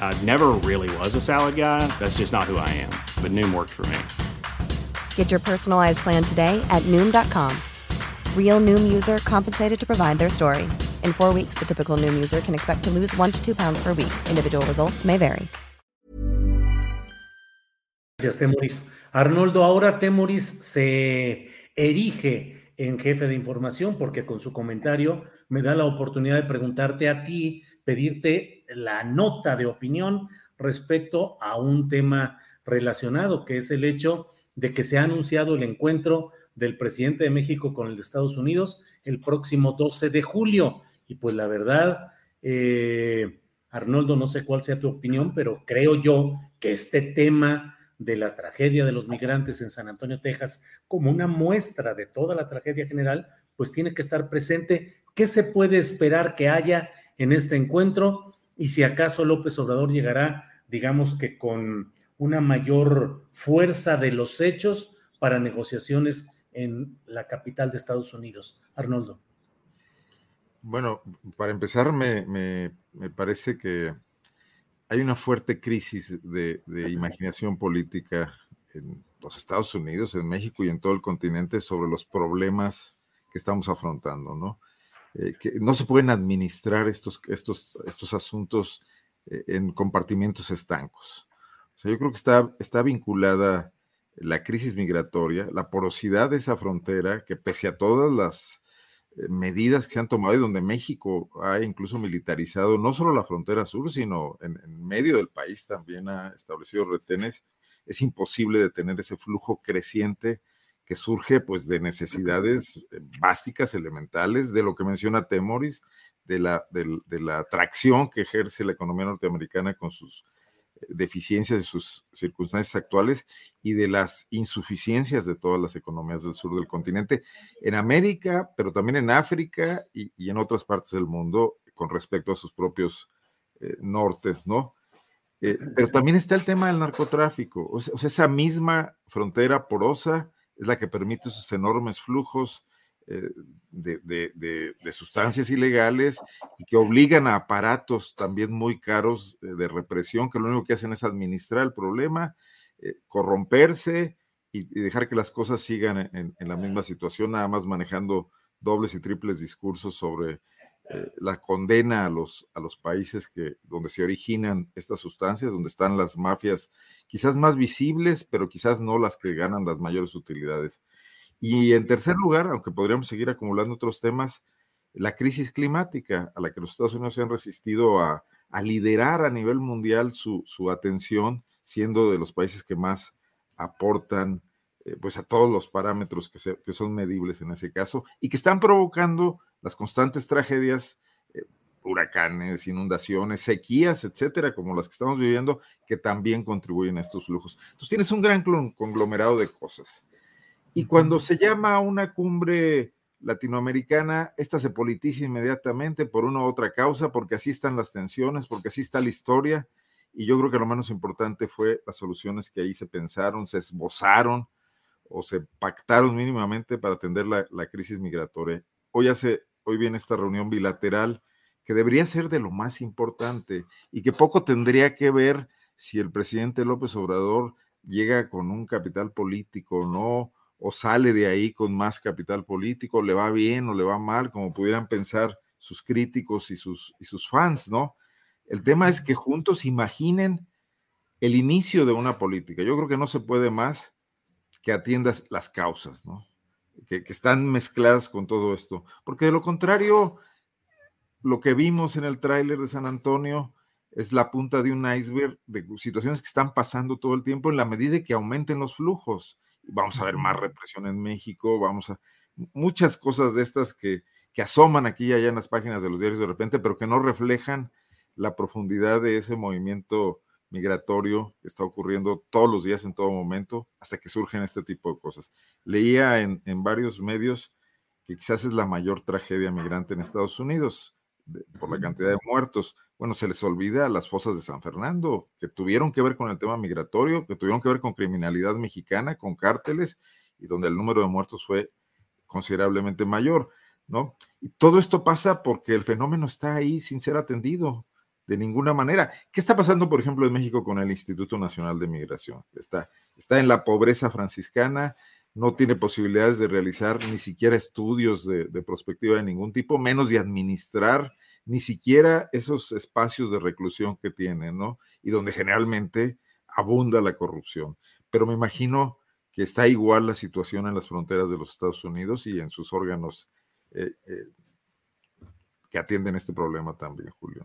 I never really was a salad guy. That's just not who I am. But Noom worked for me. Get your personalized plan today at Noom.com. Real Noom user compensated to provide their story. In four weeks, the typical Noom user can expect to lose one to two pounds per week. Individual results may vary. Gracias, Temoris. Arnoldo, ahora Temoris se erige en jefe de información porque con su comentario me da la oportunidad de preguntarte a ti, pedirte la nota de opinión respecto a un tema relacionado, que es el hecho de que se ha anunciado el encuentro del presidente de México con el de Estados Unidos el próximo 12 de julio. Y pues la verdad, eh, Arnoldo, no sé cuál sea tu opinión, pero creo yo que este tema de la tragedia de los migrantes en San Antonio, Texas, como una muestra de toda la tragedia general, pues tiene que estar presente. ¿Qué se puede esperar que haya en este encuentro? Y si acaso López Obrador llegará, digamos que con una mayor fuerza de los hechos para negociaciones en la capital de Estados Unidos. Arnoldo. Bueno, para empezar, me, me, me parece que hay una fuerte crisis de, imaginación política en los Estados Unidos, en México y en todo el continente sobre los problemas que estamos afrontando, ¿no? Eh, no se pueden administrar estos, estos, estos asuntos eh, en compartimientos estancos. O sea, yo creo que está, está vinculada la crisis migratoria, la porosidad de esa frontera, que pese a todas las eh, medidas que se han tomado y donde México ha incluso militarizado no solo la frontera sur, sino en, medio del país también ha establecido retenes, es imposible detener ese flujo creciente que surge pues de necesidades eh, básicas, elementales, de lo que menciona Temoris, de la, de la atracción que ejerce la economía norteamericana con sus deficiencias de sus circunstancias actuales y de las insuficiencias de todas las economías del sur del continente, en América, pero también en África y, en otras partes del mundo con respecto a sus propios eh, nortes, ¿no? Eh, pero también está el tema del narcotráfico, o sea, esa misma frontera porosa es la que permite esos enormes flujos eh, de, sustancias ilegales y que obligan a aparatos también muy caros eh, de represión que lo único que hacen es administrar el problema, eh, corromperse y, dejar que las cosas sigan en, la misma situación, nada más manejando dobles y triples discursos sobre la condena a los, a los países que, donde se originan estas sustancias, donde están las mafias quizás más visibles, pero quizás no las que ganan las mayores utilidades. Y en tercer lugar, aunque podríamos seguir acumulando otros temas, la crisis climática a la que los Estados Unidos se han resistido a, liderar a nivel mundial su, atención, siendo de los países que más aportan eh, pues a todos los parámetros que, que, son medibles en ese caso y que están provocando las constantes tragedias, eh, huracanes, inundaciones, sequías, etcétera, como las que estamos viviendo, que también contribuyen a estos flujos. Entonces tienes un gran conglomerado de cosas. Y cuando se llama a una cumbre latinoamericana, esta se politiza inmediatamente por una u otra causa, porque así están las tensiones, porque así está la historia. Y yo creo que lo menos importante fue las soluciones que ahí se pensaron, se esbozaron o se pactaron mínimamente para atender la, crisis migratoria. Hoy, hace, hoy viene esta reunión bilateral que debería ser de lo más importante y que poco tendría que ver si el presidente López Obrador llega con un capital político o no, o sale de ahí con más capital político, le va bien o le va mal, como pudieran pensar sus críticos y sus, y sus fans, ¿no? El tema es que juntos imaginen el inicio de una política. Yo creo que no se puede más que atiendas las causas, ¿no? Que, que, están mezcladas con todo esto. Porque de lo contrario, lo que vimos en el tráiler de San Antonio es la punta de un iceberg de situaciones que están pasando todo el tiempo en la medida que aumenten los flujos. Vamos a ver más represión en México, vamos a muchas cosas de estas que, que asoman aquí y allá en las páginas de los diarios de repente, pero que no reflejan la profundidad de ese movimiento migratorio que está ocurriendo todos los días, en todo momento, hasta que surgen este tipo de cosas. Leía en, en varios medios que quizás es la mayor tragedia migrante en Estados Unidos por la cantidad de muertos. Bueno, se les olvida las fosas de San Fernando, que tuvieron que ver con el tema migratorio, que tuvieron que ver con criminalidad mexicana, con cárteles, y donde el número de muertos fue considerablemente mayor, ¿no? Y todo esto pasa porque el fenómeno está ahí sin ser atendido de ninguna manera. ¿Qué está pasando, por ejemplo, en México con el Instituto Nacional de Migración? Está, está en la pobreza franciscana, no tiene posibilidades de realizar ni siquiera estudios de, perspectiva de ningún tipo, menos de administrar ni siquiera esos espacios de reclusión que tiene, ¿no? Y donde generalmente abunda la corrupción. Pero me imagino que está igual la situación en las fronteras de los Estados Unidos y en sus órganos eh, eh, que atienden este problema también, Julio.